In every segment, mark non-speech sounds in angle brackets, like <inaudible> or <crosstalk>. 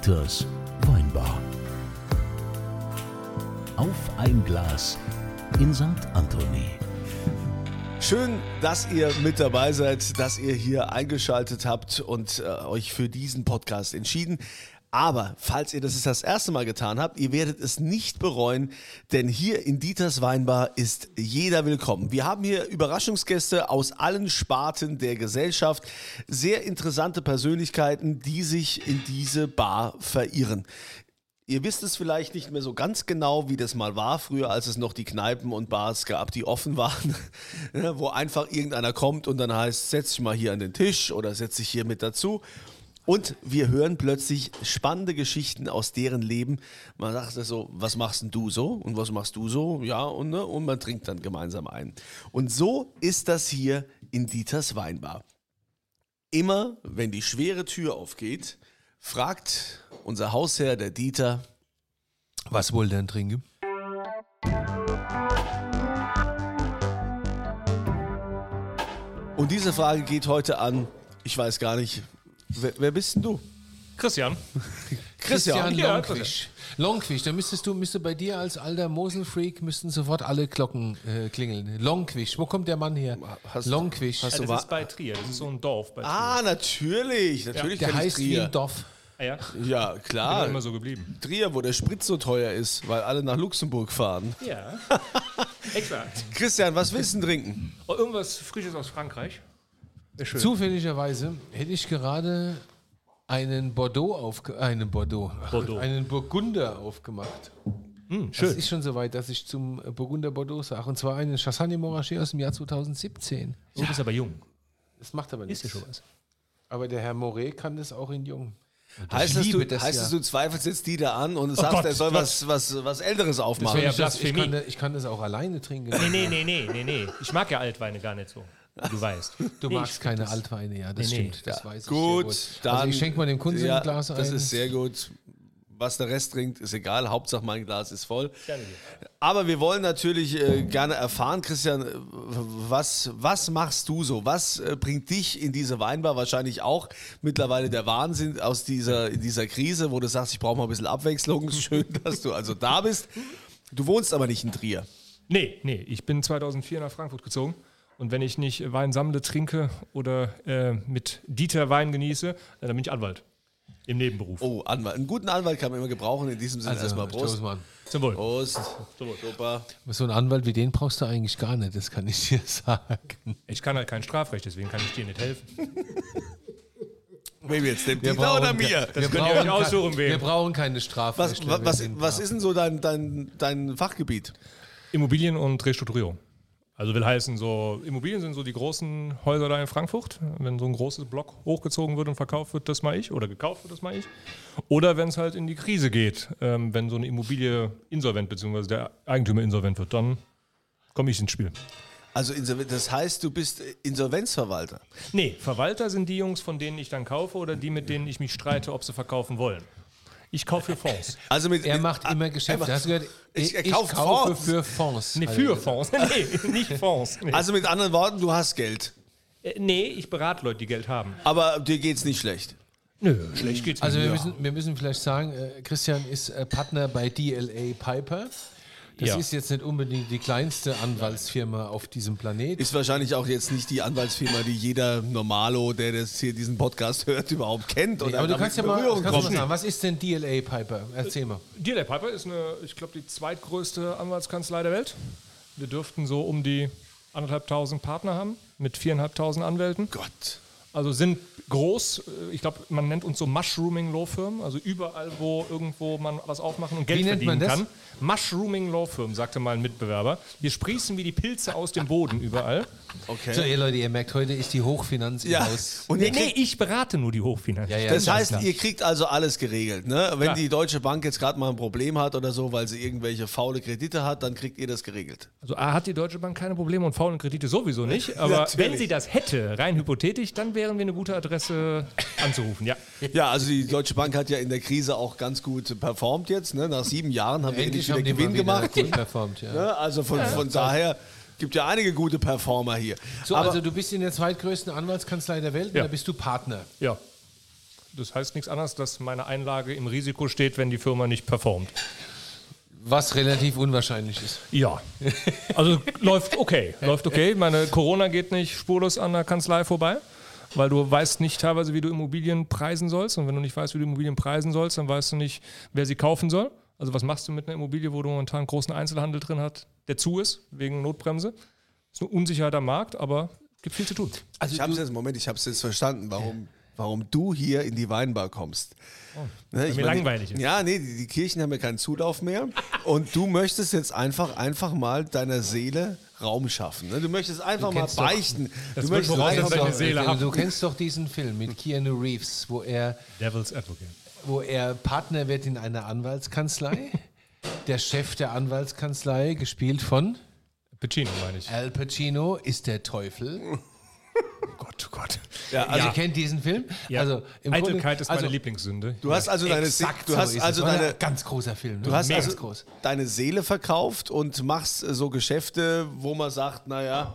Dieters Weinbar. Auf ein Glas in St. Anthony. Schön, dass ihr mit dabei seid, dass ihr hier eingeschaltet habt und äh, euch für diesen Podcast entschieden. Aber falls ihr das das erste Mal getan habt, ihr werdet es nicht bereuen, denn hier in Dieters Weinbar ist jeder willkommen. Wir haben hier Überraschungsgäste aus allen Sparten der Gesellschaft, sehr interessante Persönlichkeiten, die sich in diese Bar verirren. Ihr wisst es vielleicht nicht mehr so ganz genau, wie das mal war früher, als es noch die Kneipen und Bars gab, die offen waren, <laughs> wo einfach irgendeiner kommt und dann heißt, setz dich mal hier an den Tisch oder setz dich hier mit dazu. Und wir hören plötzlich spannende Geschichten aus deren Leben. Man sagt so, was machst denn du so und was machst du so? Ja, und, ne? und man trinkt dann gemeinsam ein. Und so ist das hier in Dieters Weinbar. Immer, wenn die schwere Tür aufgeht, fragt unser Hausherr, der Dieter, Was ihr denn trinken? und diese Frage geht heute an, ich weiß gar nicht, wer, wer bist denn du? Christian. <laughs> Christian. Ja, Longfisch. Longfisch, da müsstest du, müsste bei dir als alter Moselfreak müssten sofort alle Glocken äh, klingeln. Longfisch, wo kommt der Mann her? Hast- Longfisch. hast Ja, du das ist bei Trier. Das ist so ein Dorf bei Trier. Ah, natürlich, natürlich. der kenn ich heißt wie Trier. ein Dorf. Ah, ja? Ja, Bin klar. immer so geblieben. Trier, wo der Sprit so teuer ist, weil alle nach Luxemburg fahren. Ja. <laughs> Exakt. Christian, was willst du denn trinken? Oh, irgendwas Frisches aus Frankreich. Zufälligerweise hätte ich gerade einen Bordeaux aufge einen Bordeaux, Bordeaux. <laughs> einen Burgunder aufgemacht. Hm, Es schön. ist schon soweit, dass ich zum Burgunder Bordeaux sage. Und zwar einen Chassagne Montrachet aus dem Jahr 2017. Du bist aber jung. Das macht aber Ist nichts. ja schon was. Aber der Herr Moret kann das auch in jung. Heißt das, du, das heißt ja. das, du zweifelst jetzt Dieter an und sagst, Gott, er soll was, was, was Älteres aufmachen? wär ja ich, das, ich, kann, da- ich kann das auch alleine trinken. Nee, nee, nee, nee, nee, nee. Ich mag ja Altweine gar nicht so. Du weißt. Du Nee, magst ich- keine das- Altweine, ja, das Nee, nee. stimmt. Das weiß ich Gut, sehr gut. dann. Also ich schenke mal dem Kunden ja, ein Glas ein. Das ist sehr gut. Was der Rest trinkt, ist egal. Hauptsache mein Glas ist voll. Aber wir wollen natürlich äh, gerne erfahren, Christian, äh, was, was machst du so? Was äh, bringt dich in diese Weinbar? Wahrscheinlich auch mittlerweile der Wahnsinn aus dieser, in dieser Krise, wo du sagst, ich brauche mal ein bisschen Abwechslung. <laughs> Schön, dass du also da bist. Du wohnst aber nicht in Trier. Nee, nee. Ich bin 2004 nach Frankfurt gezogen. Und wenn ich nicht Wein sammle, trinke oder äh, mit Dieter Wein genieße, dann bin ich Anwalt. Im Nebenberuf. Oh, Anwalt. Einen guten Anwalt kann man immer gebrauchen. In diesem Sinne Also, erstmal Prost. Zum Wohl. Prost. Super. So einen Anwalt wie den brauchst du eigentlich gar nicht, das kann ich dir <laughs> sagen. Ich kann halt kein Strafrecht, deswegen kann ich dir nicht helfen. <laughs> Wem jetzt? Dem Wir Dieter oder brauchen mir? wir könnt ihr euch aussuchen, wem. Wir brauchen keine Was, Strafrechtler. was, was, was brav. ist denn so dein, dein, dein Fachgebiet? Immobilien und Restrukturierung. Also will heißen, so Immobilien sind so die großen Häuser da in Frankfurt. Wenn so ein großes Block hochgezogen wird und verkauft wird, das mal ich. Oder gekauft wird, das mal ich. Oder wenn es halt in die Krise geht, ähm, wenn so eine Immobilie insolvent bzw. der Eigentümer insolvent wird, dann komme ich ins Spiel. Also das heißt, du bist Insolvenzverwalter. Nee, Verwalter sind die Jungs, von denen ich dann kaufe oder die, mit denen ich mich streite, ob sie verkaufen wollen. Ich kaufe für Fonds. Also mit, Er macht immer er Geschäfte. macht- Hast du gehört? Ich- Ich, er ich kauft kaufe Fonds. für Fonds. Nee, für. Fonds. <laughs> Nee, nicht Fonds. Nee. Also mit anderen Worten, du hast Geld. Äh, nee, ich berate Leute, die Geld haben. Aber dir geht's nicht schlecht. Nö, schlecht geht's Also mir. wir Ja. müssen, wir müssen vielleicht sagen, äh, Christian ist äh, Partner bei DLA Piper. Das Ja. ist jetzt nicht unbedingt die kleinste Anwaltsfirma auf diesem Planet. Ist wahrscheinlich auch jetzt nicht die Anwaltsfirma, die jeder Normalo, der das hier diesen Podcast hört, überhaupt kennt. Nee, aber du kannst ja mal, kannst mal sagen, was ist denn DLA Piper? Erzähl mal. DLA Piper ist eine, ich glaube, die zweitgrößte Anwaltskanzlei der Welt. Wir dürften so um die anderthalbtausend Partner haben mit viereinhalbtausend Anwälten. Gott. Also sind groß. äh, Ich glaube, man nennt uns so Mushrooming Law Firmen. Also überall, wo irgendwo man was aufmachen und Geld Wie nennt verdienen man das? kann. Mushrooming Law Firm, sagte mal ein Mitbewerber. Wir sprießen wie die Pilze aus dem Boden überall. Okay. So, ihr Leute, ihr merkt, heute ist die Hochfinanz im ja. Haus. Und Nee, nee, ich berate nur die Hochfinanz. Ja, ja, das heißt, klar. ihr kriegt also alles geregelt. Ne? Wenn Ja. die Deutsche Bank jetzt gerade mal ein Problem hat oder so, weil sie irgendwelche faule Kredite hat, dann kriegt ihr das geregelt. Also A hat die Deutsche Bank keine Probleme und faulen Kredite sowieso nicht. Aber <laughs> Natürlich. wenn sie das hätte, rein hypothetisch, dann wären wir eine gute Adresse anzurufen. Ja. Ja, also die Deutsche Bank hat ja in der Krise auch ganz gut performt jetzt. Ne? Nach sieben Jahren haben wir endlich wieder haben die Gewinn wieder gemacht. gut performt. Ja. Ne? Also von, von daher gibt ja einige gute Performer hier. So, Aber also du bist in der zweitgrößten Anwaltskanzlei der Welt Ja. und da bist du Partner. Ja. Das heißt nichts anderes, dass meine Einlage im Risiko steht, wenn die Firma nicht performt. Was relativ unwahrscheinlich ist. Ja. Also läuft okay. Läuft okay. Meine Corona geht nicht spurlos an der Kanzlei vorbei, weil du weißt nicht teilweise, wie du Immobilien preisen sollst. Und wenn du nicht weißt, wie du Immobilien preisen sollst, dann weißt du nicht, wer sie kaufen soll. Also was machst du mit einer Immobilie, wo du momentan einen großen Einzelhandel drin hast, der zu ist, wegen Notbremse? ist ein unsicherer Markt, aber gibt viel zu tun. Also ich habe es jetzt, Moment, ich habe es jetzt verstanden, warum, warum du hier in die Weinbar kommst. Ne, ich mir langweilig ist. Ja, nee, die, die Kirchen haben ja keinen Zulauf mehr. Und du möchtest jetzt einfach, einfach mal deiner Seele Raum schaffen. Ne? Du möchtest einfach mal kennst doch- beichten. Das du möchtest einfach dass mal, deine Seele du, haben. du kennst doch diesen Film mit Keanu Reeves, wo er, Devil's Advocate. wo er Partner wird in einer Anwaltskanzlei. Der Chef der Anwaltskanzlei, gespielt von Pacino meine ich. Al Pacino, ist der Teufel. Oh Gott, oh Gott. ja, Also, also, ihr kennt diesen Film? Ja. Also, im Eitelkeit Grunde- ist meine also, Lieblingssünde. du hast also deine, Se- Exakt du so hast ist also deine, ein ganz großer Film. Ne? Du hast Mega also groß. deine Seele verkauft und machst äh, so Geschäfte, wo man sagt, naja,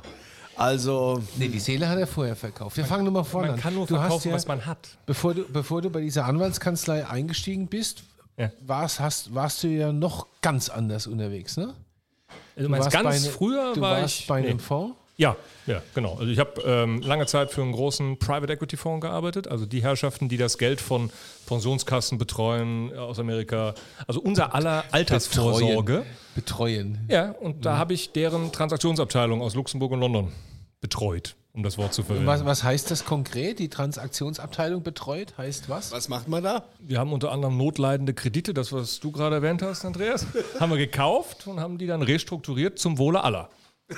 also Nee, die Seele hat er vorher verkauft. Wir fangen nur mal vorne man an. kann nur du hast verkaufen, ja, was man hat. Bevor du, bevor du bei dieser Anwaltskanzlei eingestiegen bist, Ja. warst, hast, warst du ja noch ganz anders unterwegs, ne? Also du meinst, warst ganz bei ne- früher du war warst ich. bei einem nee. Fonds. Ja, ja, genau. Also ich habe ähm, lange Zeit für einen großen Private Equity Fonds gearbeitet, also die Herrschaften, die das Geld von Pensionskassen betreuen äh, aus Amerika, also unser aller Altersvorsorge. Betreuen. Ja, und da habe ich deren Transaktionsabteilung aus Luxemburg und London betreut, um das Wort zu verwenden. Was, was heißt das konkret? Die Transaktionsabteilung betreut? Heißt was? was macht man da? Wir haben unter anderem notleidende Kredite, das was du gerade erwähnt hast, Andreas, <laughs> haben wir gekauft und haben die dann restrukturiert zum Wohle aller. <laughs>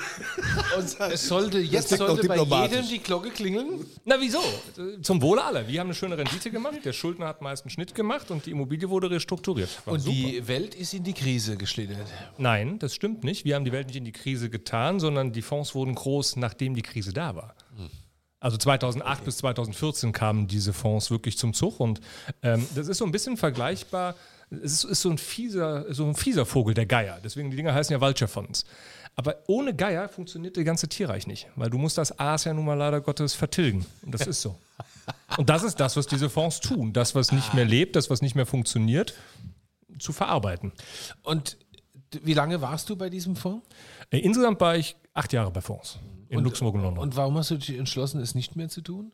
Es sollte, jetzt sollte bei jedem die Glocke klingeln. Na wieso? Zum Wohle aller. Wir haben eine schöne Rendite gemacht, der Schuldner hat meist einen Schnitt gemacht und die Immobilie wurde restrukturiert. War Und super. die Welt ist in die Krise geschlittert. Nein, das stimmt nicht. Wir haben die Welt nicht in die Krise getan, sondern die Fonds wurden groß, nachdem die Krise da war. Also 2008 bis 2014 kamen diese Fonds wirklich zum Zug und ähm, das ist so ein bisschen vergleichbar. Es ist, ist so, ein fieser, so ein fieser Vogel, der Geier. Deswegen die Dinger heißen ja Vulture Funds. Aber ohne Geier funktioniert der ganze Tierreich nicht, weil du musst das Aas ja nun mal leider Gottes vertilgen. Und das ist so. Und das ist das, was diese Fonds tun. Das, was nicht mehr lebt, das, was nicht mehr funktioniert, zu verarbeiten. Und wie lange warst du bei diesem Fonds? Äh, Insgesamt war ich acht Jahre bei Fonds in Luxemburg und London. Und warum hast du dich entschlossen, es nicht mehr zu tun?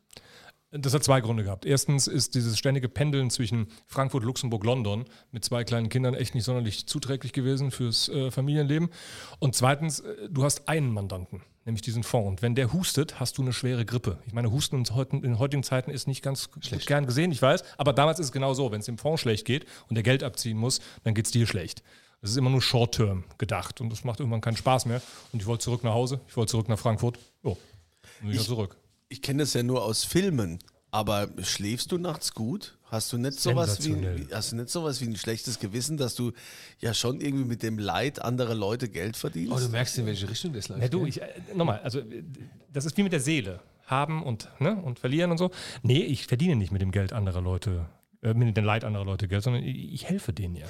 Das hat zwei Gründe gehabt. Erstens ist dieses ständige Pendeln zwischen Frankfurt, Luxemburg, London mit zwei kleinen Kindern echt nicht sonderlich zuträglich gewesen fürs äh, Familienleben. Und zweitens, äh, du hast einen Mandanten, nämlich diesen Fonds. Und wenn der hustet, hast du eine schwere Grippe. Ich meine, Husten in, heutigen- Zeiten ist nicht ganz gut gern gesehen, ich weiß. Aber damals ist es genau so. Wenn es dem Fonds schlecht geht und der Geld abziehen muss, dann geht es dir schlecht. Das ist immer nur Short-Term gedacht und das macht irgendwann keinen Spaß mehr. Und ich wollte zurück nach Hause, ich wollte zurück nach Frankfurt. Oh, wieder zurück. Ich kenne das ja nur aus Filmen, aber schläfst du nachts gut? Hast du nicht sowas wie, hast du nicht sowas wie ein schlechtes Gewissen, dass du ja schon irgendwie mit dem Leid anderer Leute Geld verdienst? Oh, du merkst, in welche Richtung das läuft. Ja, du, ich, äh, nochmal, also äh, das ist wie mit der Seele. Haben und, ne, und verlieren und so. Nee, ich verdiene nicht mit dem Geld anderer Leute, äh, mit dem Leid anderer Leute Geld, sondern ich, ich helfe denen ja.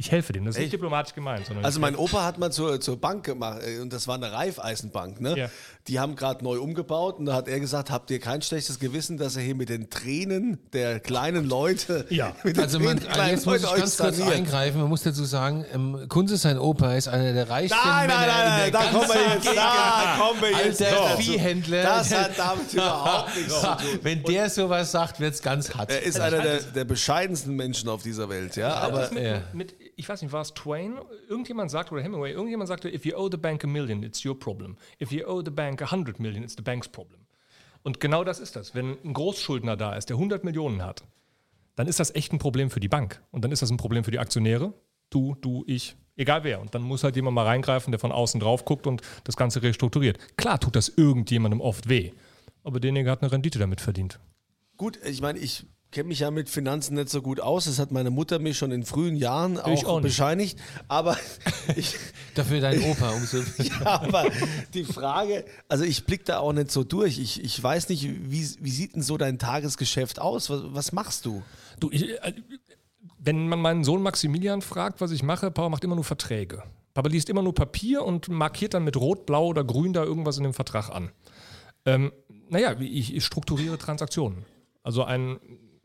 Ich helfe denen. Das ist nicht diplomatisch gemeint, sondern Also ich mein Opa hat mal zur, zur Bank gemacht äh, und das war eine Raiffeisenbank. Ne? Ja. Die haben gerade neu umgebaut und da hat er gesagt, habt ihr kein schlechtes Gewissen, dass er hier mit den Tränen der kleinen Leute, Ja. <laughs> mit den Also, man, Tränen kleinen jetzt muss ich Leute euch ganz kurz saniert. eingreifen. Man muss dazu sagen, ähm, Kunze, sein Opa, ist einer der reichsten Nein, Männer nein, nein, nein, in da kommen wir jetzt, Gegend. da kommen wir jetzt Alter dazu. Viehhändler. Das hat damit <laughs> überhaupt nichts zu tun. Wenn der sowas sagt, wird es ganz hart. Er ist einer der, der bescheidensten Menschen auf dieser Welt, ja. Aber mit, Ja. mit, ich weiß nicht, war es Twain? Irgendjemand sagte, oder Hemingway, irgendjemand sagte, if you owe the bank a million, it's your problem. If you owe the bank a hundred million, it's the bank's problem. Und genau das ist das. Wenn ein Großschuldner da ist, der 100 Millionen hat, dann ist das echt ein Problem für die Bank. Und dann ist das ein Problem für die Aktionäre. Du, du, ich, egal wer. Und dann muss halt jemand mal reingreifen, der von außen drauf guckt und das Ganze restrukturiert. Klar tut das irgendjemandem oft weh. Aber derjenige hat eine Rendite damit verdient. gut, ich meine, ich kenne mich ja mit Finanzen nicht so gut aus. Das hat meine Mutter mir schon in frühen Jahren auch, auch bescheinigt. Aber <laughs> ich, Dafür dein <laughs> Opa. Umso aber die Frage, also ich blicke da auch nicht so durch. Ich, ich weiß nicht, wie, wie sieht denn so dein Tagesgeschäft aus? Was, was machst du? Du, ich, äh, wenn man meinen Sohn Maximilian fragt, was ich mache, Papa macht immer nur Verträge. Papa liest immer nur Papier und markiert dann mit Rot, Blau oder Grün da irgendwas in dem Vertrag an. Ähm, naja, ich, ich strukturiere Transaktionen. Also ein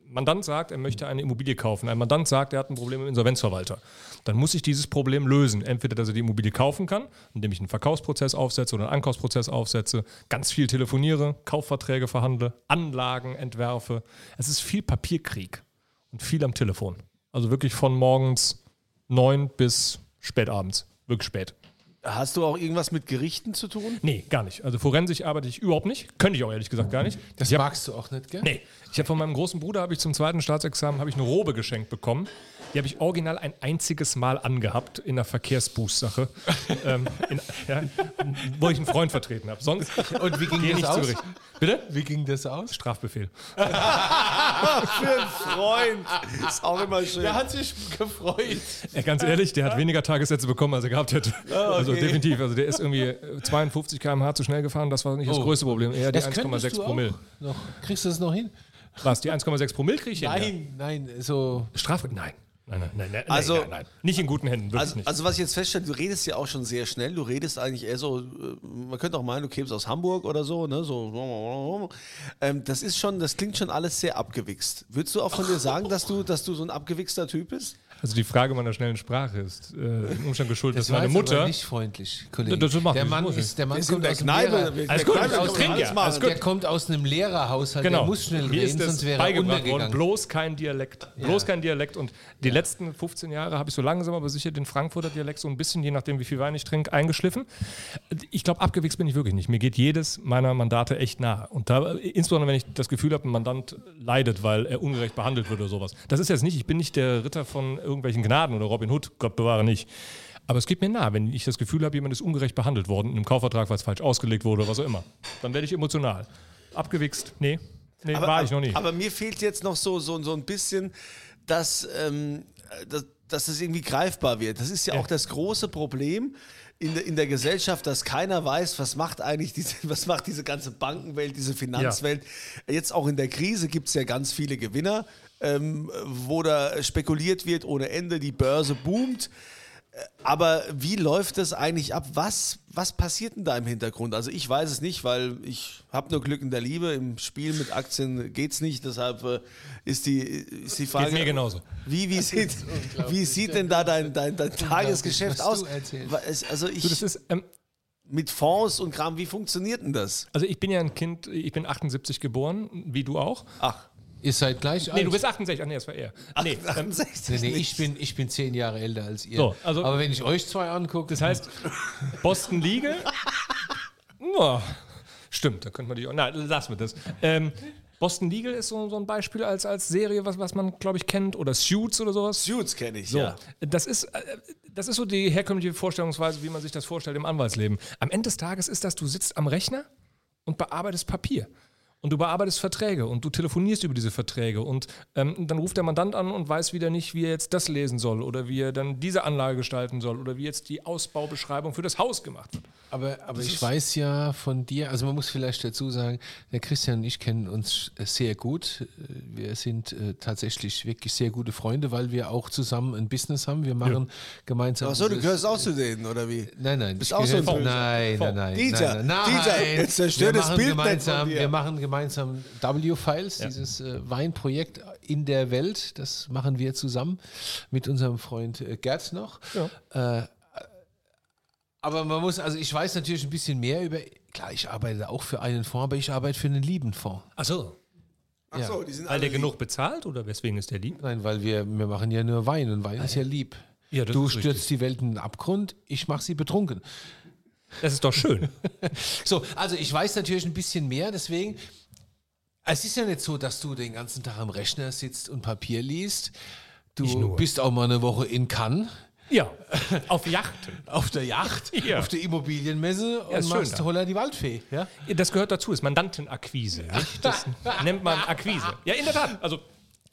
Mandant sagt, er möchte eine Immobilie kaufen, ein Mandant sagt, er hat ein Problem mit dem Insolvenzverwalter, dann muss ich dieses Problem lösen. Entweder, dass er die Immobilie kaufen kann, indem ich einen Verkaufsprozess aufsetze oder einen Ankaufsprozess aufsetze, ganz viel telefoniere, Kaufverträge verhandle, Anlagen entwerfe. Es ist viel Papierkrieg und viel am Telefon. Also wirklich von morgens neun bis spätabends. Wirklich spät. Hast du auch irgendwas mit Gerichten zu tun? Nee, gar nicht. Also Forensik arbeite ich überhaupt nicht. Könnte ich auch ehrlich gesagt gar nicht. Das ich hab, magst du auch nicht, gell? Nee. Ich habe von meinem großen Bruder habe ich zum zweiten Staatsexamen habe ich eine Robe geschenkt bekommen. Die habe ich original ein einziges Mal angehabt in einer Verkehrsbußsache, <laughs> ähm, in, ja, wo ich einen Freund vertreten habe. Sonst Und wie ging gehe das nicht aus? Bitte? Wie ging das aus? Strafbefehl. <laughs> Für einen Freund. Ist auch immer schön. hat sich gefreut. Ja, ganz ehrlich, der hat weniger Tagessätze bekommen, als er gehabt hätte. Also definitiv. Also der ist irgendwie äh, 52 km/h zu schnell gefahren. Das war nicht das Oh. größte Problem. Eher die Das könntest 1,6 du auch Promille. Noch. Kriegst du das noch hin? Was? Die 1,6 Promille kriege ich hin? ja. Nein, nein, so. Strafe? Nein. Nein, nein, nein, nein, Also- nein, nein. Nicht in guten Händen, wirklich Also, nicht. also was ich jetzt feststelle, du redest ja auch schon sehr schnell. Du redest eigentlich eher so, äh, man könnte auch meinen, du kämst aus Hamburg oder so, ne? So, ähm, das ist schon, das klingt schon alles sehr abgewichst. Würdest du auch von dir sagen, dass du, dass du so ein abgewichster Typ bist? Also die Frage meiner schnellen Sprache ist äh, im Umstand geschuldet, Das dass meine Mutter. nicht freundlich, Kollege. Das- das macht der Mann ist, der Mann sind kommt in aus Kneipe. Lehrer, Alles gut. Ja, alles gut. der kommt aus einem Lehrerhaushalt, der muss schnell Genau. Mir reden, ist sonst wäre er untergegangen. bloß kein Dialekt. Bloß kein Dialekt. Und die letzten 15 Jahre habe ich so langsam aber sicher den Frankfurter Dialekt so ein bisschen, je nachdem wie viel Wein ich trinke, eingeschliffen. Ich glaube, abgewichst bin ich wirklich nicht. Mir geht jedes meiner Mandate echt nahe. Und da, insbesondere wenn ich das Gefühl habe, ein Mandant leidet, weil er ungerecht behandelt wird oder sowas. Das ist jetzt nicht, ich bin nicht der Ritter von irgendwelchen Gnaden oder Robin Hood, Gott bewahre nicht. Aber es geht mir nah, wenn ich das Gefühl habe, jemand ist ungerecht behandelt worden in einem Kaufvertrag, weil es falsch ausgelegt wurde oder was auch immer. Dann werde ich emotional. Abgewichst? Nee. Nee, war ich noch nicht. Aber mir fehlt jetzt noch so, so, so ein bisschen, dass, ähm, dass, dass es irgendwie greifbar wird. Das ist ja, Ja. auch das große Problem in, der- in der Gesellschaft, dass keiner weiß, was macht eigentlich diese, was macht diese ganze Bankenwelt, diese Finanzwelt. Jetzt auch in der Krise gibt es ja ganz viele Gewinner, ähm, wo da spekuliert wird ohne Ende, die Börse boomt. Aber wie läuft das eigentlich ab? Was, was passiert denn da im Hintergrund? Also ich weiß es nicht, weil ich habe nur Glück in der Liebe. Im Spiel mit Aktien geht es nicht. Deshalb äh, ist, die, ist die Frage... mir genauso. Wie, wie, sieht, wie sieht denn da dein, dein, dein Tagesgeschäft was aus? Also Du, das ich, ist, ähm, mit Fonds und Kram, wie funktioniert denn das? also ich bin ja ein Kind, ich bin 78 geboren, wie du auch. Ach, Ihr seid gleich Nee, alt. du bist 68, ach nee, das war er. Nee, ähm, 68 Nee, nee, nicht. ich bin, ich bin zehn Jahre älter als ihr. So, also- Aber wenn ich euch zwei angucke, das heißt, Boston Legal. <laughs> Ja, stimmt, da könnte man die auch. Nein, lassen wir das. Ähm, Boston Legal ist so, so ein Beispiel als, als Serie, was, was man, glaube ich, kennt. Oder Suits oder sowas. Suits kenne ich, So, ja. das, ist, äh, das ist so die herkömmliche Vorstellungsweise, wie man sich das vorstellt im Anwaltsleben. Am Ende des Tages ist das, du sitzt am Rechner und bearbeitest Papier. Und du bearbeitest Verträge und du telefonierst über diese Verträge. Und ähm, dann ruft der Mandant an und weiß wieder nicht, wie er jetzt das lesen soll oder wie er dann diese Anlage gestalten soll oder wie jetzt die Ausbaubeschreibung für das Haus gemacht wird. Aber, aber ich weiß ja von dir, also man muss vielleicht dazu sagen, der Christian und ich kennen uns äh, sehr gut. Äh, Wir sind äh, tatsächlich wirklich sehr gute Freunde, weil wir auch zusammen ein Business haben. Wir machen gemeinsam. Achso, du gehörst auch zu denen, oder wie? Nein, nein, Bist auch so ein nein, nein, nein, Dieter, nein, nein, Dieter, nein. jetzt zerstör wir das Bild nicht von gemeinsam, dir. Wir machen gemeinsam W-Files, dieses äh, Weinprojekt in der Welt. Das machen wir zusammen mit unserem Freund äh, Gerd noch. Äh, aber man muss, also ich weiß natürlich ein bisschen mehr über. Klar, ich arbeite auch für einen Fonds, aber ich arbeite für einen lieben Fonds. Achso. Achso, die sind Weil alle der lieb. genug bezahlt oder weswegen ist der lieb? Nein, weil wir, wir machen ja nur Wein und Wein ist ja lieb. Ja, du stürzt richtig. die Welt in den Abgrund, ich mache sie betrunken. Das ist doch schön. <laughs> So, also ich weiß natürlich ein bisschen mehr, deswegen. Es ist ja nicht so, dass du den ganzen Tag am Rechner sitzt und Papier liest. Du bist auch mal eine Woche in Cannes ja, auf Yachten. <laughs> auf der Yacht, <laughs> Ja. auf der Immobilienmesse und ist schön machst da. Holla die Waldfee. Ja? Das gehört dazu, ist Mandantenakquise. Das nennt man Akquise. Ja, in der Tat. Also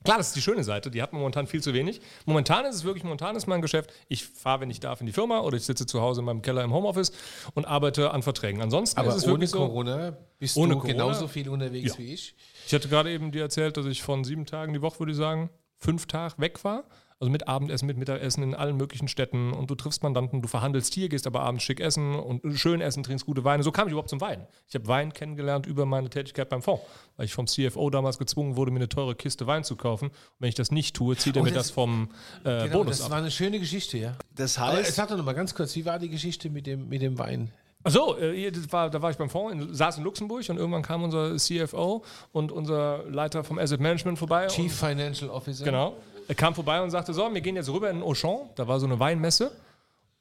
klar, das ist die schöne Seite, die hat man momentan viel zu wenig. Momentan ist es wirklich, momentan ist mein Geschäft, ich fahre, wenn ich darf, in die Firma oder ich sitze zu Hause in meinem Keller im Homeoffice und arbeite an Verträgen. Ansonsten Aber ist es ohne wirklich so. Corona bist Ohne du Corona? genauso viel unterwegs Ja. wie ich. Ich hatte gerade eben dir erzählt, dass ich von sieben Tagen die Woche, würde ich sagen, fünf Tage weg war. Also mit Abendessen, mit Mittagessen in allen möglichen Städten und du triffst Mandanten, du verhandelst hier, gehst aber abends schick essen und schön essen, trinkst gute Weine. So kam ich überhaupt zum Wein. Ich habe Wein kennengelernt über meine Tätigkeit beim Fonds, weil ich vom CFO damals gezwungen wurde, mir eine teure Kiste Wein zu kaufen. Und wenn ich das nicht tue, zieht er Oh, mir das- das vom äh, Genau, Bonus das ab. war eine schöne Geschichte, ja. Das Aber heißt, sag doch noch mal ganz kurz, wie war die Geschichte mit dem, mit dem Wein? Achso, äh, hier, das war, da war ich beim Fonds, in, saß in Luxemburg und irgendwann kam unser CFO und unser Leiter vom Asset Management vorbei. und- Chief Financial Officer. Genau. Er kam vorbei und sagte: So, wir gehen jetzt rüber in Auchan. Da war so eine Weinmesse.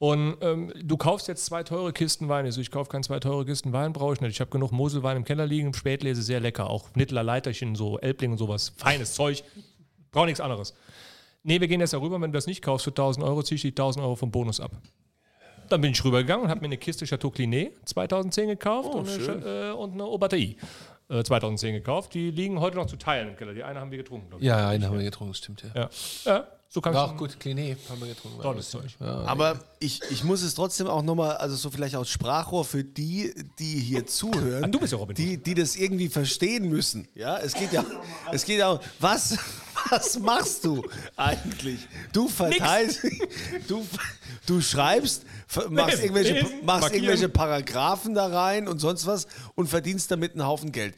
Und ähm, du kaufst jetzt zwei teure Kisten Wein. Ich so, ich kaufe keine zwei teure Kisten Wein, brauche ich nicht. Ich habe genug Moselwein im Keller liegen, Spätlese sehr lecker. Auch Nittler Leiterchen, so Elbling und sowas. Feines Zeug. Brauche nichts anderes. Nee, wir gehen jetzt da rüber. Wenn du das nicht kaufst für 1000 Euro, ziehe ich die 1000 Euro vom Bonus ab. Dann bin ich rübergegangen und habe mir eine Kiste Chateau Clinet 2010 gekauft und, eine, äh, und eine Aubertei äh, 2010 gekauft. Die liegen heute noch zu teilen im Keller. Die eine haben wir getrunken, glaube ich. Ja, einen haben wir getrunken, stimmt, ja. Ja. ja, so kannst War auch gut, Kliné haben wir getrunken. Tolles Zeug. Ja. aber ich, ich muss es trotzdem auch nochmal, also so vielleicht aus Sprachrohr für die, die hier zuhören. Ah, du bist ja Robin. Die, die das irgendwie verstehen müssen. Ja, es geht ja, es geht ja, um- was, <laughs> was machst du eigentlich? Du verteilst, du, du schreibst, machst Lesen, irgendwelche, lesen, machst markieren. irgendwelche Paragraphen da rein und sonst was und verdienst damit einen Haufen Geld.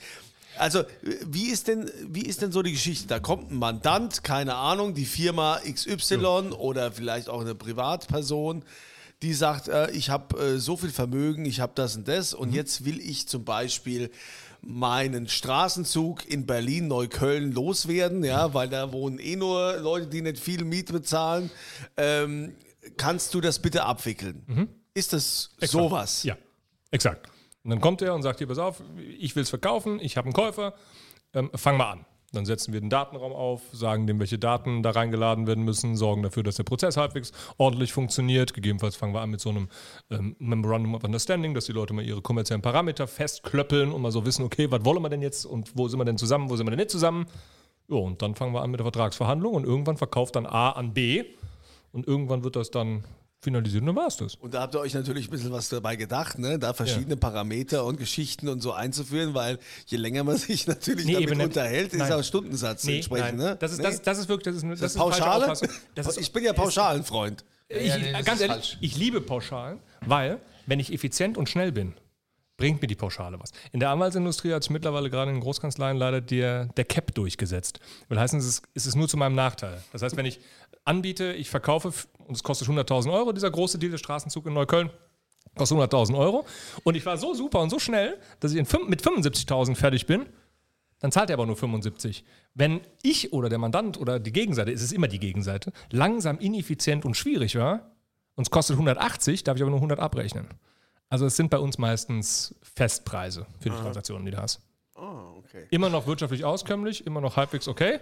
Also, wie ist denn, wie ist denn so die Geschichte? Da kommt ein Mandant, keine Ahnung, die Firma XY oder vielleicht auch eine Privatperson, die sagt, äh, ich habe äh, so viel Vermögen, ich habe das und das und jetzt will ich zum Beispiel meinen Straßenzug in Berlin, Neukölln loswerden, ja, weil da wohnen eh nur Leute, die nicht viel Miete bezahlen. Ähm, kannst du das bitte abwickeln? Ist das sowas? Ja, exakt. Und dann kommt er und sagt hier, pass auf, ich will es verkaufen, ich habe einen Käufer, ähm, fang mal an. Dann setzen wir den Datenraum auf, sagen dem, welche Daten da reingeladen werden müssen, sorgen dafür, dass der Prozess halbwegs ordentlich funktioniert. Gegebenenfalls fangen wir an mit so einem ähm, Memorandum of Understanding, dass die Leute mal ihre kommerziellen Parameter festklöppeln und mal so wissen, okay, was wollen wir denn jetzt und wo sind wir denn zusammen, wo sind wir denn nicht zusammen. Ja, und dann fangen wir an mit der Vertragsverhandlung und irgendwann verkauft dann A an B und irgendwann wird das dann finalisiert und dann war es das. Und da habt ihr euch natürlich ein bisschen was dabei gedacht, ne? da verschiedene Parameter und Geschichten und so einzuführen, weil je länger man <laughs> sich natürlich Nee, damit unterhält, ist Nein. auch Stundensatz entsprechend. Ne? Das ist, Nee? das, das ist wirklich, das ist, eine- das das ist eine falsche Pauschale? Auffassung. Das ist, ich bin ja Pauschalenfreund. ich, Ja, nee, das ganz ist ehrlich, falsch. ich liebe Pauschalen, weil, wenn ich effizient und schnell bin, bringt mir die Pauschale was. In der Anwaltsindustrie hat sich mittlerweile gerade in den Großkanzleien leider der, der Cap durchgesetzt. Will heißen, es ist, es ist nur zu meinem Nachteil. Das heißt, wenn ich anbiete, ich verkaufe und es kostet 100.000 Euro, dieser große Deal, der Straßenzug in Neukölln, kostet 100.000 Euro und ich war so super und so schnell, dass ich mit 75.000 fertig bin, dann zahlt er aber nur 75. Wenn ich oder der Mandant oder die Gegenseite, es ist immer die Gegenseite, langsam, ineffizient und schwierig war und es kostet 180, darf ich aber nur 100 abrechnen. Also es sind bei uns meistens Festpreise für die Transaktionen, die du hast. Oh, okay. Immer noch wirtschaftlich auskömmlich, immer noch halbwegs okay.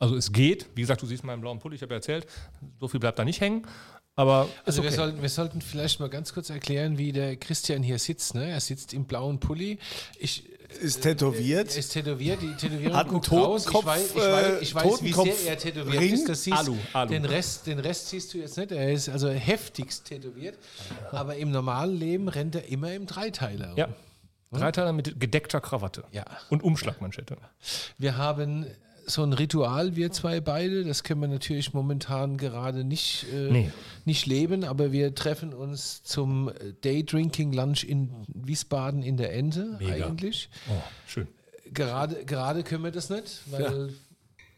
Also es geht. Wie gesagt, du siehst meinen blauen Pulli, ich habe ja erzählt, so viel bleibt da nicht hängen. Aber Also ist wir, okay. sollten, wir sollten vielleicht mal ganz kurz erklären, wie der Christian hier sitzt. Ne? Er sitzt im blauen Pulli. Ich, Ist tätowiert. er ist tätowiert, die Tätowierung Hat einen raus. Ich Totenkopf, weiß, ich weiß, ich äh, weiß wie sehr Totenkopf- er tätowiert Ring. ist. Das siehst, Alu, Alu. Den, Rest, den Rest siehst du jetzt nicht. Er ist also heftigst tätowiert. Aber im normalen Leben rennt er immer im Dreiteiler. ja. Dreiteiler mit gedeckter Krawatte. Ja. Und Umschlagmanschette. Wir haben so ein Ritual, wir zwei beide. Das können wir natürlich momentan gerade nicht, äh, Nee. nicht leben, aber wir treffen uns zum äh, Day Drinking Lunch in Wiesbaden in der Ente Mega. eigentlich. Oh, schön. Gerade, gerade können wir das nicht, weil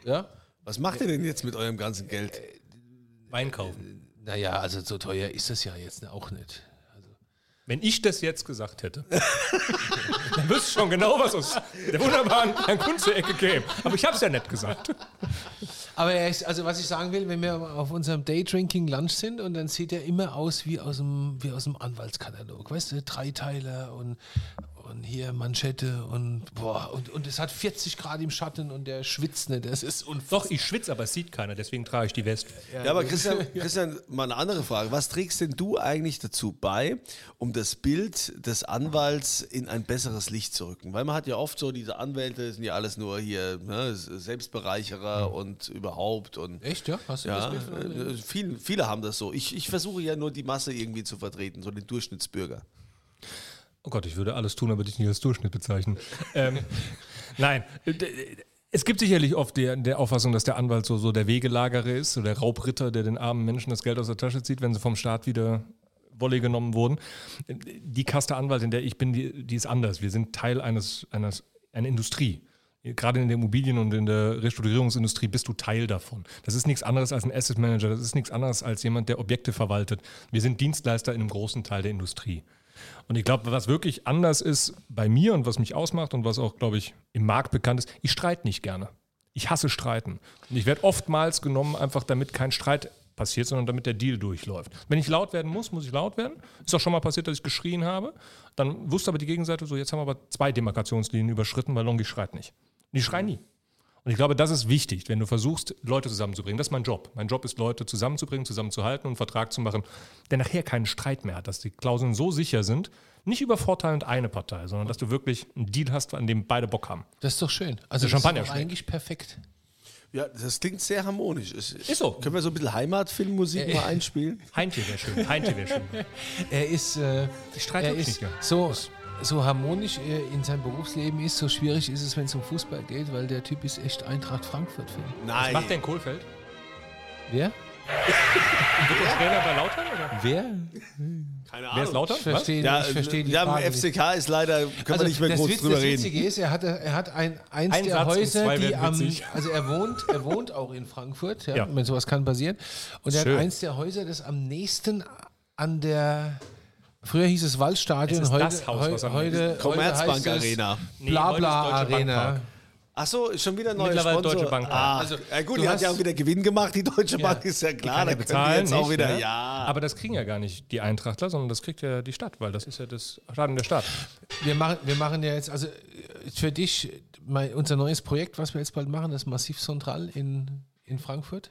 ja. Was macht ihr denn jetzt mit eurem ganzen Geld? Wein kaufen. Naja, also so teuer ist das ja jetzt auch nicht. Wenn ich das jetzt gesagt hätte, <laughs> dann wüsste ich schon genau, was aus der wunderbaren Herrn Kunze-Ecke käme. Aber ich habe es ja nicht gesagt. Aber er ist, also was ich sagen will, wenn wir auf unserem Daydrinking Lunch sind und dann sieht er immer aus wie aus dem, wie aus dem Anwaltskatalog, weißt du, Dreiteiler und, und hier Manschette und boah, und, und es hat 40 Grad im Schatten und der schwitzt nicht, das ist unfassbar. Doch, ich schwitze, aber es sieht keiner, deswegen trage ich die West. Ja, aber Christian, <laughs> Christian, mal eine andere Frage. Was trägst denn du eigentlich dazu bei, um das Bild des Anwalts in ein besseres Licht zu rücken? Weil man hat ja oft so, diese Anwälte sind ja alles nur hier ne, Selbstbereicherer und überhaupt und Echt, ja? Hast du ja, das Bild äh, viele, viele haben das so. Ich, ich versuche ja nur die Masse irgendwie zu vertreten, so den Durchschnittsbürger. Oh Gott, ich würde alles tun, aber dich nicht als Durchschnitt bezeichnen. <laughs> ähm, nein, Es gibt sicherlich oft die, der Auffassung, dass der Anwalt so, so der Wegelagerer ist, so der Raubritter, der den armen Menschen das Geld aus der Tasche zieht, wenn sie vom Staat wieder Wolle genommen wurden. Die Kaste Anwalt, in der ich bin, die, die ist anders. Wir sind Teil eines, eines einer Industrie. Gerade in der Immobilien- und in der Restrukturierungsindustrie bist du Teil davon. Das ist nichts anderes als ein Asset Manager, das ist nichts anderes als jemand, der Objekte verwaltet. Wir sind Dienstleister in einem großen Teil der Industrie. Und ich glaube, was wirklich anders ist bei mir und was mich ausmacht und was auch, glaube ich, im Markt bekannt ist, ich streite nicht gerne. Ich hasse Streiten. Und ich werde oftmals genommen, einfach damit kein Streit passiert, sondern damit der Deal durchläuft. Wenn ich laut werden muss, muss ich laut werden. Ist auch schon mal passiert, dass ich geschrien habe. Dann wusste aber die Gegenseite so, jetzt haben wir aber zwei Demarkationslinien überschritten, weil Longi schreit nicht. Und die schreien nie. Und ich glaube, das ist wichtig, wenn du versuchst, Leute zusammenzubringen. Das ist mein Job. Mein Job ist, Leute zusammenzubringen, zusammenzuhalten und einen Vertrag zu machen, der nachher keinen Streit mehr hat, dass die Klauseln so sicher sind, nicht übervorteilend eine Partei, sondern dass du wirklich einen Deal hast, an dem beide Bock haben. Das ist doch schön. Also Der Champagner das ist eigentlich perfekt. Ja, das klingt sehr harmonisch. Ist, Ist so. Können wir so ein bisschen Heimatfilmmusik mal einspielen? Heintje wäre schön. Heintje wäre schön. <laughs> Er ist, äh, Ich streite er ist nicht gern. So, harmonisch er in seinem Berufsleben ist, so schwierig ist es, wenn es um Fußball geht, weil der Typ ist echt Eintracht Frankfurt-Fan. Nein. Macht der in Kohlfeld? Wer? <laughs> Wird der Trainer bei Lautern? Oder? Wer? Keine Wer ist Lautern? Ich verstehe, Ja, ich verstehe die ja, Frage. FCK ist leider, können wir nicht mehr das, groß Witz, drüber das reden. Witzige ist, er hat, er hat ein, eins Ein der Satz Häuser, die am, also er wohnt, er wohnt auch in Frankfurt, ja, Ja. wenn sowas kann passieren. Und er Schön. hat eins der Häuser, das am nächsten an der, früher hieß es Waldstadion, Es ist heute, das Haus, heu- was heute, Commerzbank heute heißt es Arena. Nee, Blabla Deutsche Arena. Bankpark. Ach so, ist schon wieder ein neuer Mittlerweile Sponsor. Deutsche Bank. Ah, Also, ja gut, du die hat ja hast- auch wieder Gewinn gemacht, die Deutsche Ja. Bank, ist ja klar. Da ja können die bezahlen, jetzt auch nicht, wieder, ne? ja. Aber das kriegen ja gar nicht die Eintrachtler, sondern das kriegt ja die Stadt, weil das ist ja das Schaden der Stadt. Wir machen, wir machen ja jetzt, also äh, für dich, mein, unser neues Projekt, was wir jetzt bald machen, das Massiv Central in, in Frankfurt.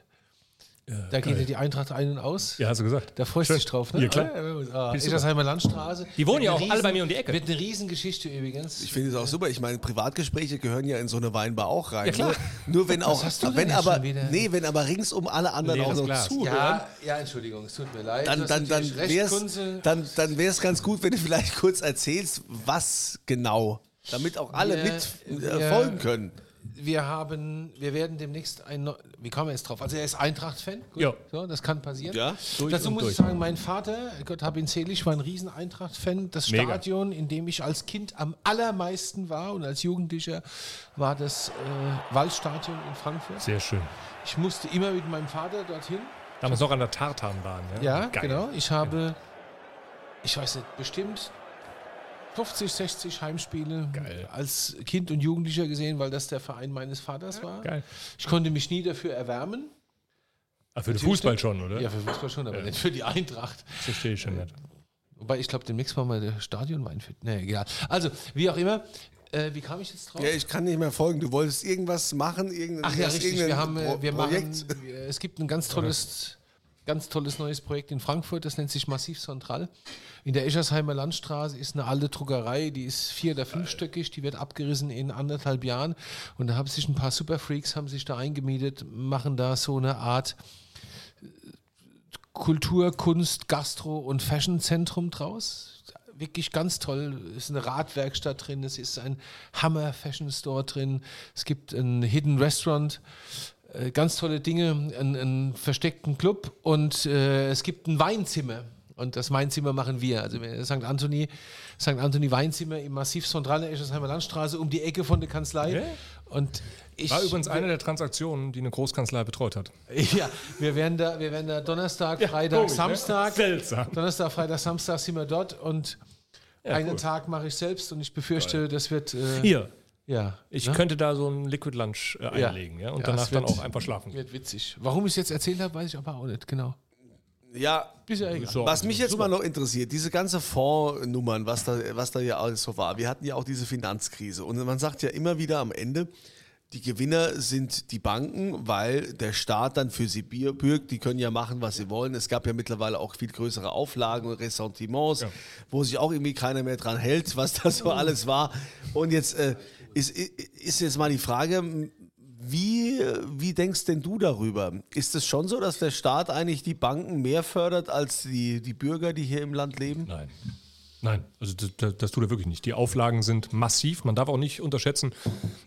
Da geht ja die Eintracht ein und aus. Ja, hast du gesagt. Da freust du dich drauf, ne? Ja, klar. Ah, Ist Egersheimer Landstraße. Die wohnen ja auch eine alle bei mir um die Ecke. Wird eine Riesengeschichte übrigens. Ich finde es auch super. Ich meine, Privatgespräche gehören ja in so eine Weinbar auch rein. Ja, klar. Nur, nur wenn auch, hast du wenn aber, schon wieder? nee, wenn aber ringsum alle anderen Leeres auch noch Glas. zuhören, ja, ja, Entschuldigung, es tut mir leid. dann, dann, dann wäre es dann, dann wär's ganz gut, wenn du vielleicht kurz erzählst, was genau, damit auch alle Wir- mit äh, wir- folgen können. Wir haben, wir werden demnächst ein, neu- wie kam er jetzt drauf? Also er ist Eintracht-Fan, Ja. so, das kann passieren. Ja, durch Dazu und muss ich durch. sagen, mein Vater, Gott hab ihn selig, war ein riesen Eintracht-Fan. Das Mega. Stadion, in dem ich als Kind am allermeisten war und als Jugendlicher, war das äh, Waldstadion in Frankfurt. Sehr schön. Ich musste immer mit meinem Vater dorthin. Damals noch an der Tartanbahn. Ja, Ja, genau. Ich habe, ich weiß nicht, bestimmt 50, 60 Heimspiele Geil. als Kind und Jugendlicher gesehen, weil das der Verein meines Vaters war. Geil. Ich konnte mich nie dafür erwärmen. Ah, für den Fußball schon, oder? Ja, für Fußball schon, aber nicht für die Eintracht. Das verstehe ich schon nicht. Wobei ich glaube, demnächst machen wir der Stadionwein fit. Nee, egal. Also, wie auch immer. Äh, wie kam ich jetzt drauf? Ja, ich kann nicht mehr folgen. Du wolltest irgendwas machen, irgendein, Ach ja, richtig. Wir haben, äh, Pro- wir machen, Projekt. wir- es gibt ein ganz tolles, ganz tolles neues Projekt in Frankfurt. Das nennt sich Massiv Central. In der Eschersheimer Landstraße ist eine alte Druckerei, die ist vier- oder fünfstöckig. Die wird abgerissen in anderthalb Jahren. Und da haben sich ein paar Superfreaks haben sich da eingemietet, machen da so eine Art äh, Kultur, Kunst, Gastro und Fashionzentrum draus. Wirklich ganz toll. Es ist eine Radwerkstatt drin, es ist ein Hammer Fashion Store drin, es gibt ein Hidden Restaurant, ganz tolle Dinge, einen, einen versteckten Club und äh, es gibt ein Weinzimmer. Und das Weinzimmer machen wir. Also St. Anthony, St. Anthony Weinzimmer im Massiv Centrale Eschersheimer Landstraße um die Ecke von der Kanzlei. Ja. Und ich, War übrigens eine der Transaktionen, die eine Großkanzlei betreut hat. <laughs> ja, wir werden da, wir werden da Donnerstag, Freitag, komisch, ne? Samstag. Seltsam. Donnerstag, Freitag, Samstag sind wir dort und einen cool. Tag mache ich selbst und ich befürchte, das wird. Äh, Hier, Ja. ich ne? könnte da so ein Liquid Lunch äh, Ja. einlegen ja, und Ja, danach dann auch einfach schlafen. Wird witzig. Warum ich es jetzt erzählt habe, weiß ich aber auch nicht. Genau. Ja, ja Was mich jetzt super. mal noch interessiert, diese ganze Fondsnummern, was da, was da ja alles so war. Wir hatten ja auch diese Finanzkrise und man sagt ja immer wieder am Ende, die Gewinner sind die Banken, weil der Staat dann für sie bier- bürgt. Die können ja machen, was sie wollen. Es gab ja mittlerweile auch viel größere Auflagen und Ressentiments, Ja. wo sich auch irgendwie keiner mehr dran hält, was da so alles war. Und jetzt äh, ist, ist jetzt mal die Frage, wie, wie denkst denn du darüber? Ist es schon so, dass der Staat eigentlich die Banken mehr fördert als die, die Bürger, die hier im Land leben? Nein. Nein, also das, das, tut er wirklich nicht. Die Auflagen sind massiv. Man darf auch nicht unterschätzen,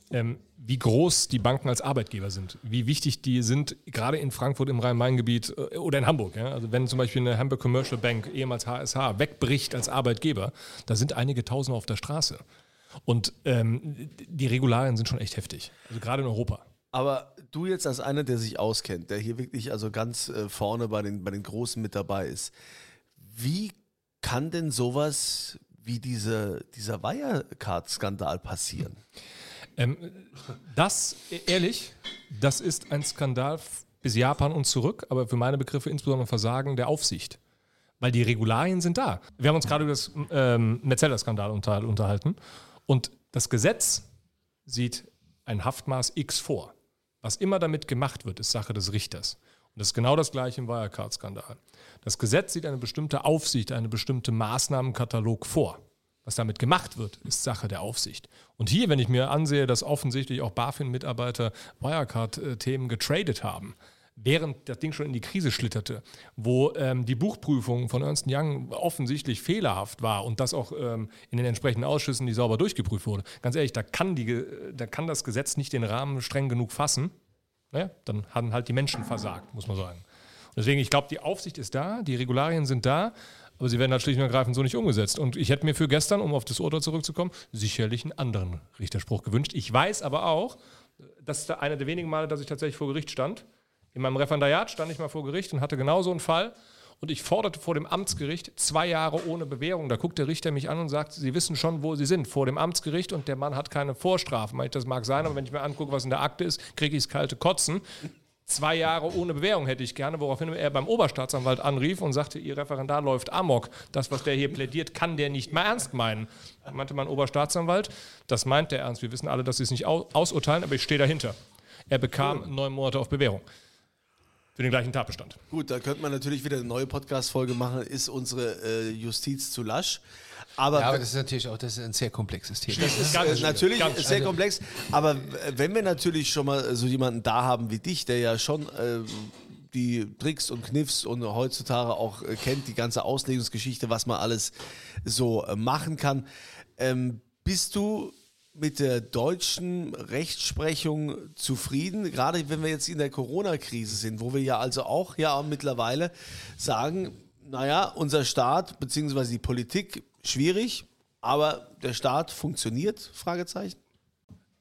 ähm, wie groß die Banken als Arbeitgeber sind, wie wichtig die sind, gerade in Frankfurt im Rhein-Main-Gebiet äh, oder in Hamburg. Ja? Also wenn zum Beispiel eine Hamburg Commercial Bank, ehemals HSH, wegbricht als Arbeitgeber, da sind einige Tausende auf der Straße. Und ähm, die Regularien sind schon echt heftig, also gerade in Europa. Aber du jetzt als einer, der sich auskennt, der hier wirklich also ganz äh, vorne bei den, bei den Großen mit dabei ist, wie kann denn sowas wie diese, dieser Wirecard-Skandal passieren? Ähm, das, ehrlich, das ist ein Skandal bis Japan und zurück, aber für meine Begriffe insbesondere Versagen der Aufsicht. Weil die Regularien sind da. Wir haben uns gerade über das ähm, Metzeler-Skandal unter, unterhalten und das Gesetz sieht ein Haftmaß X vor. Was immer damit gemacht wird, ist Sache des Richters. Und das ist genau das gleiche im Wirecard-Skandal. Das Gesetz sieht eine bestimmte Aufsicht, einen bestimmten Maßnahmenkatalog vor. Was damit gemacht wird, ist Sache der Aufsicht. Und hier, wenn ich mir ansehe, dass offensichtlich auch BaFin-Mitarbeiter Wirecard-Themen getradet haben, während das Ding schon in die Krise schlitterte, wo ähm, die Buchprüfung von Ernst Young offensichtlich fehlerhaft war und das auch ähm, in den entsprechenden Ausschüssen, die sauber durchgeprüft wurde. Ganz ehrlich, da kann, die, da kann das Gesetz nicht den Rahmen streng genug fassen. Naja, dann haben halt die Menschen versagt, muss man sagen. Und deswegen, ich glaube, die Aufsicht ist da, die Regularien sind da, aber sie werden halt schlicht und ergreifend so nicht umgesetzt. Und ich hätte mir für gestern, um auf das Urteil zurückzukommen, sicherlich einen anderen Richterspruch gewünscht. Ich weiß aber auch, das ist einer der wenigen Male, dass ich tatsächlich vor Gericht stand. In meinem Referendariat stand ich mal vor Gericht und hatte genau so einen Fall. Und ich forderte vor dem Amtsgericht zwei Jahre ohne Bewährung. Da guckt der Richter mich an und sagt, Sie wissen schon, wo Sie sind, vor dem Amtsgericht und der Mann hat keine Vorstrafen. Das mag sein, aber wenn ich mir angucke, was in der Akte ist, kriege ich es kalte Kotzen. Zwei Jahre ohne Bewährung hätte ich gerne, woraufhin er beim Oberstaatsanwalt anrief und sagte, Ihr Referendar läuft amok. Das, was der hier plädiert, kann der nicht mal ernst meinen. Da meinte mein Oberstaatsanwalt, das meint der ernst. Wir wissen alle, dass Sie es nicht ausurteilen, aber ich stehe dahinter. Er bekam neun Monate auf Bewährung. Für den gleichen Tatbestand. Gut, da könnte man natürlich wieder eine neue Podcast-Folge machen. Ist unsere äh, Justiz zu lasch? Aber, ja, aber das ist natürlich auch das ist ein sehr komplexes Thema. Das ist ganz natürlich ganz sehr also komplex. Aber wenn wir natürlich schon mal so jemanden da haben wie dich, der ja schon äh, die Tricks und Kniffs und heutzutage auch äh, kennt, die ganze Auslegungsgeschichte, was man alles so äh, machen kann, ähm, bist du mit der deutschen Rechtsprechung zufrieden, gerade wenn wir jetzt in der Corona-Krise sind, wo wir ja also auch ja mittlerweile sagen, naja, unser Staat bzw. die Politik schwierig, aber der Staat funktioniert? Fragezeichen.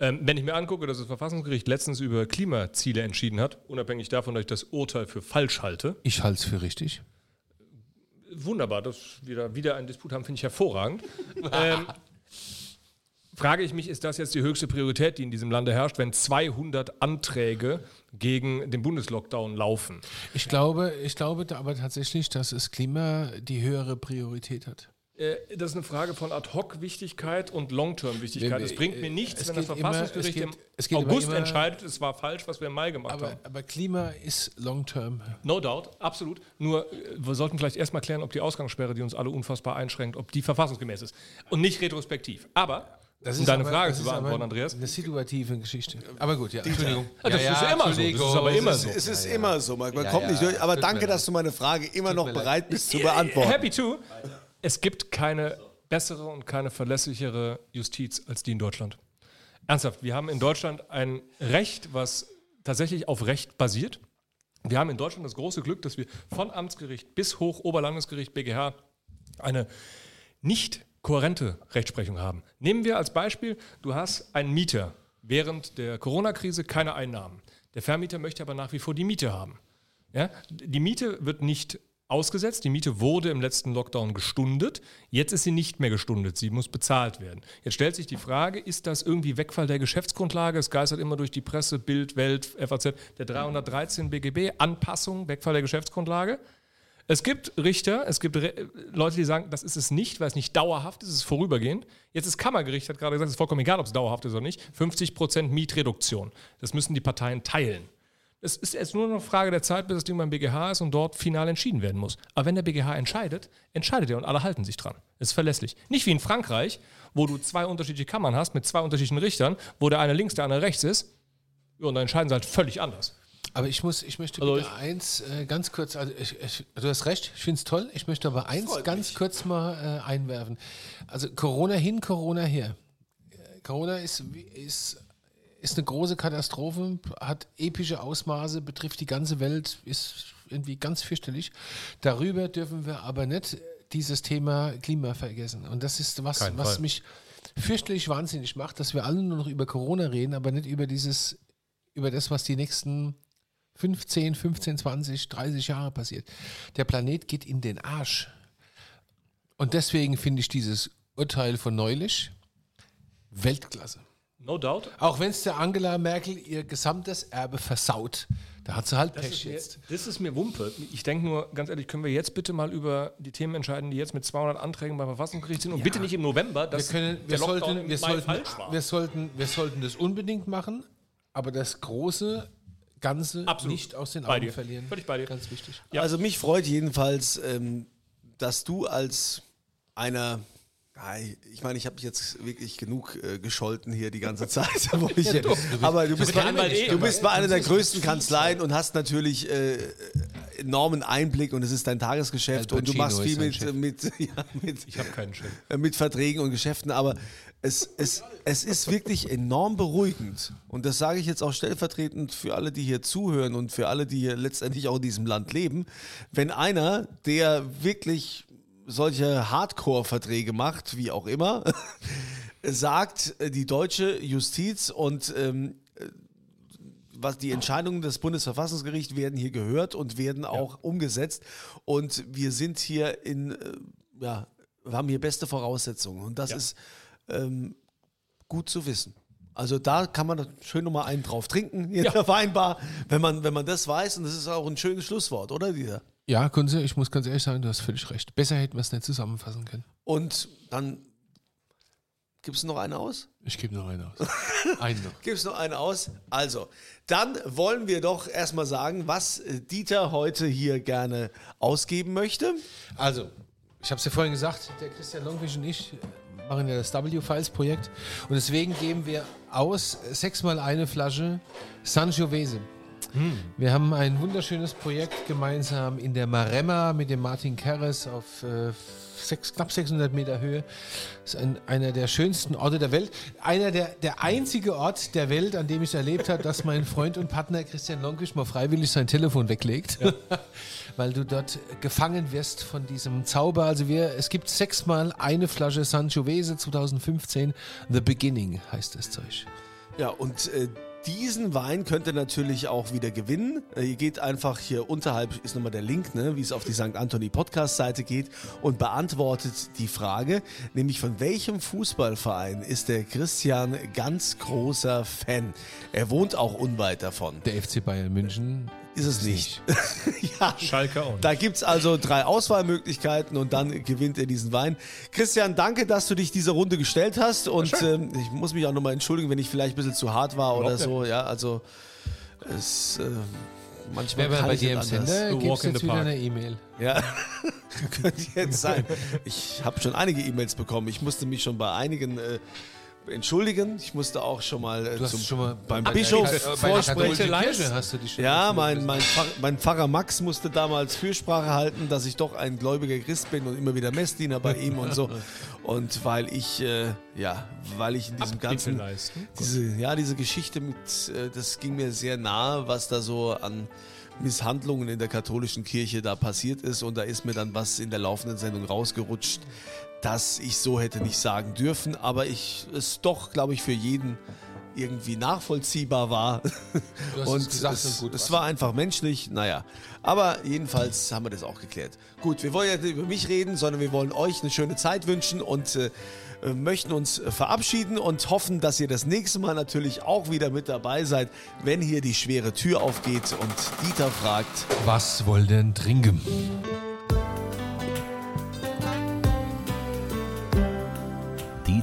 Ähm, wenn ich mir angucke, dass das Verfassungsgericht letztens über Klimaziele entschieden hat, unabhängig davon, dass ich das Urteil für falsch halte. Ich halte es für richtig. Wunderbar, dass wir wieder einen Disput haben, finde ich hervorragend. <laughs> ähm, frage ich mich, ist das jetzt die höchste Priorität, die in diesem Lande herrscht, wenn 200 Anträge gegen den Bundeslockdown laufen? Ich glaube, ich glaube aber tatsächlich, dass das Klima die höhere Priorität hat. Äh, das ist eine Frage von Ad-Hoc-Wichtigkeit und Long-Term-Wichtigkeit. Es bringt mir nichts, wenn das Verfassungsgericht immer, geht, im August immer, entscheidet, es war falsch, was wir im Mai gemacht aber, haben. Aber Klima ist Long-Term. No doubt, absolut. Nur äh, wir sollten vielleicht erstmal klären, ob die Ausgangssperre, die uns alle unfassbar einschränkt, ob die verfassungsgemäß ist. Und nicht retrospektiv. Aber das um deine aber, Frage zu beantworten, Andreas. Eine situative Geschichte. Aber gut, ja. Entschuldigung. Ja, das ja, ist ja immer so. Das ist aber immer so. Es ist immer so. Man kommt nicht durch. Aber danke, dass du meine Frage immer noch bereit bist zu beantworten. Happy to. Es gibt keine bessere und keine verlässlichere Justiz als die in Deutschland. Ernsthaft, wir haben in Deutschland ein Recht, was tatsächlich auf Recht basiert. Wir haben in Deutschland das große Glück, dass wir von Amtsgericht bis hoch Oberlandesgericht BGH eine nicht kohärente Rechtsprechung haben. Nehmen wir als Beispiel, du hast einen Mieter während der Corona-Krise keine Einnahmen. Der Vermieter möchte aber nach wie vor die Miete haben. Ja? Die Miete wird nicht ausgesetzt. Die Miete wurde im letzten Lockdown gestundet. Jetzt ist sie nicht mehr gestundet. Sie muss bezahlt werden. Jetzt stellt sich die Frage, ist das irgendwie Wegfall der Geschäftsgrundlage? Es geistert immer durch die Presse, Bild, Welt, FAZ, der 313 BGB, Anpassung, Wegfall der Geschäftsgrundlage. Es gibt Richter, es gibt Re Leute, die sagen, das ist es nicht, weil es nicht dauerhaft ist, es ist vorübergehend. Jetzt ist Kammergericht, hat gerade gesagt, es ist vollkommen egal, ob es dauerhaft ist oder nicht. 50% Mietreduktion. Das müssen die Parteien teilen. Es ist jetzt nur noch eine Frage der Zeit, bis das Ding beim BGH ist und dort final entschieden werden muss. Aber wenn der BGH entscheidet, entscheidet er und alle halten sich dran. Es ist verlässlich. Nicht wie in Frankreich, wo du zwei unterschiedliche Kammern hast mit zwei unterschiedlichen Richtern, wo der eine links, der andere rechts ist. Und dann entscheiden sie halt völlig anders. Aber ich muss, ich möchte also ich eins äh, ganz kurz, also ich, ich, du hast recht, ich finde es toll. Ich möchte aber eins ganz mich. kurz mal äh, einwerfen. Also Corona hin, Corona her. Corona ist, ist ist eine große Katastrophe, hat epische Ausmaße, betrifft die ganze Welt, ist irgendwie ganz fürchterlich. Darüber dürfen wir aber nicht dieses Thema Klima vergessen. Und das ist was, Keinen was Fall. mich fürchterlich wahnsinnig macht, dass wir alle nur noch über Corona reden, aber nicht über dieses, über das, was die nächsten 15, 15, 20, 30 Jahre passiert. Der Planet geht in den Arsch. Und deswegen finde ich dieses Urteil von neulich Weltklasse. No doubt. Auch wenn es der Angela Merkel ihr gesamtes Erbe versaut. Da hat sie halt Das Pech mir, jetzt. das ist mir Wumpe. Ich denke nur, ganz ehrlich, können wir jetzt bitte mal über die Themen entscheiden, die jetzt mit 200 Anträgen beim Verfassungsgericht sind und bitte nicht im November, Wir, dass können, wir, der Lockdown sollten, im wir, Mai sollten, falsch war. wir, sollten, wir sollten das unbedingt machen, aber das große Ganze Absolut. nicht aus den Bei Augen dir. verlieren. Völlig bei dir. Ganz wichtig. Ja. Also mich freut jedenfalls, ähm, dass du als einer, ja, ich meine, ich habe jetzt wirklich genug äh, gescholten hier die ganze <laughs> Zeit, wo ich, aber du bist, bist bei, eh, du bist bei einer der größten Kanzleien und hast natürlich äh, enormen Einblick und es ist dein Tagesgeschäft und du machst viel mit, mit, <laughs> ja, mit, ich keinen Chef. mit Verträgen und Geschäften, aber es, es, es ist wirklich enorm beruhigend. Und das sage ich jetzt auch stellvertretend für alle, die hier zuhören und für alle, die hier letztendlich auch in diesem Land leben. Wenn einer, der wirklich solche Hardcore-Verträge macht, wie auch immer, <laughs> sagt, äh, die deutsche Justiz und ähm, äh, was die Entscheidungen des Bundesverfassungsgerichts werden hier gehört und werden auch umgesetzt. Und wir sind hier in, äh, ja, wir haben hier beste Voraussetzungen. Und das Ja. ist ähm, gut zu wissen. Also da kann man schön nochmal einen drauf trinken, hier in der Weinbar, wenn man, wenn man das weiß. Und das ist auch ein schönes Schlusswort, oder, Dieter? Ja, Kunze, ich muss ganz ehrlich sagen, du hast völlig recht. Besser hätten wir es nicht zusammenfassen können. Und dann gibt es noch einen aus? Ich gebe noch einen aus. <laughs> einen noch. Gibt es noch einen aus? Also, dann wollen wir doch erstmal sagen, was äh, Dieter heute hier gerne ausgeben möchte. Also, ich habe es ja vorhin gesagt, der Christian Longfisch und ich machen ja das W-Files-Projekt und deswegen geben wir aus sechsmal eine Flasche Sangiovese. Wir haben ein wunderschönes Projekt gemeinsam in der Maremma mit dem Martin Kerres auf äh, sechs, knapp 600 Meter Höhe. Das ist ein, einer der schönsten Orte der Welt. Einer der, der einzige Ort der Welt, an dem ich erlebt habe, dass mein Freund und Partner Christian Lonkisch mal freiwillig sein Telefon weglegt. <laughs> Weil du dort gefangen wirst von diesem Zauber. Also wir, es gibt sechsmal eine Flasche Sangiovese 2015. The Beginning heißt das Zeug. Ja, und äh, diesen Wein könnt ihr natürlich auch wieder gewinnen. Äh, ihr geht einfach hier unterhalb, ist nochmal der Link, ne, wie es auf die St. Anthony Podcast-Seite geht und beantwortet die Frage, nämlich von welchem Fußballverein ist der Christian ganz großer Fan? Er wohnt auch unweit davon. Der FC Bayern München Ist es nicht. <laughs> ja, Schalke auch. Da gibt es also drei Auswahlmöglichkeiten und dann gewinnt er diesen Wein. Christian, danke, dass du dich dieser Runde gestellt hast und ähm, ich muss mich auch nochmal entschuldigen, wenn ich vielleicht ein bisschen zu hart war oder so. Ja, also es äh, manchmal Wer kann bei ich dir im nicht anders. Sender? In jetzt wieder eine E-Mail. Ja, <laughs> könnte jetzt sein. Ich habe schon einige E-Mails bekommen. Ich musste mich schon bei einigen äh, entschuldigen. Ich musste auch schon mal, äh, Du hast zum, schon mal beim Bischof vorsprechen. Ja, mein, mein, Pfarr, mein Pfarrer Max musste damals Fürsprache halten, dass ich doch ein gläubiger Christ bin und immer wieder Messdiener bei ihm und so. <laughs> Und weil ich, äh, ja, weil ich in diesem ganzen, leisten. diese, ja, diese Geschichte mit, äh, das ging mir sehr nahe, was da so an Misshandlungen in der katholischen Kirche da passiert ist. Und da ist mir dann was in der laufenden Sendung rausgerutscht, das ich so hätte nicht sagen dürfen, aber ich es doch, glaube ich, für jeden irgendwie nachvollziehbar war. Du hast <laughs> und es gesagt es, und gut es war einfach menschlich, naja. Aber jedenfalls haben wir das auch geklärt. Gut, wir wollen ja nicht über mich reden, sondern wir wollen euch eine schöne Zeit wünschen und äh, möchten uns verabschieden und hoffen, dass ihr das nächste Mal natürlich auch wieder mit dabei seid, wenn hier die schwere Tür aufgeht und Dieter fragt, Was wollt denn trinken?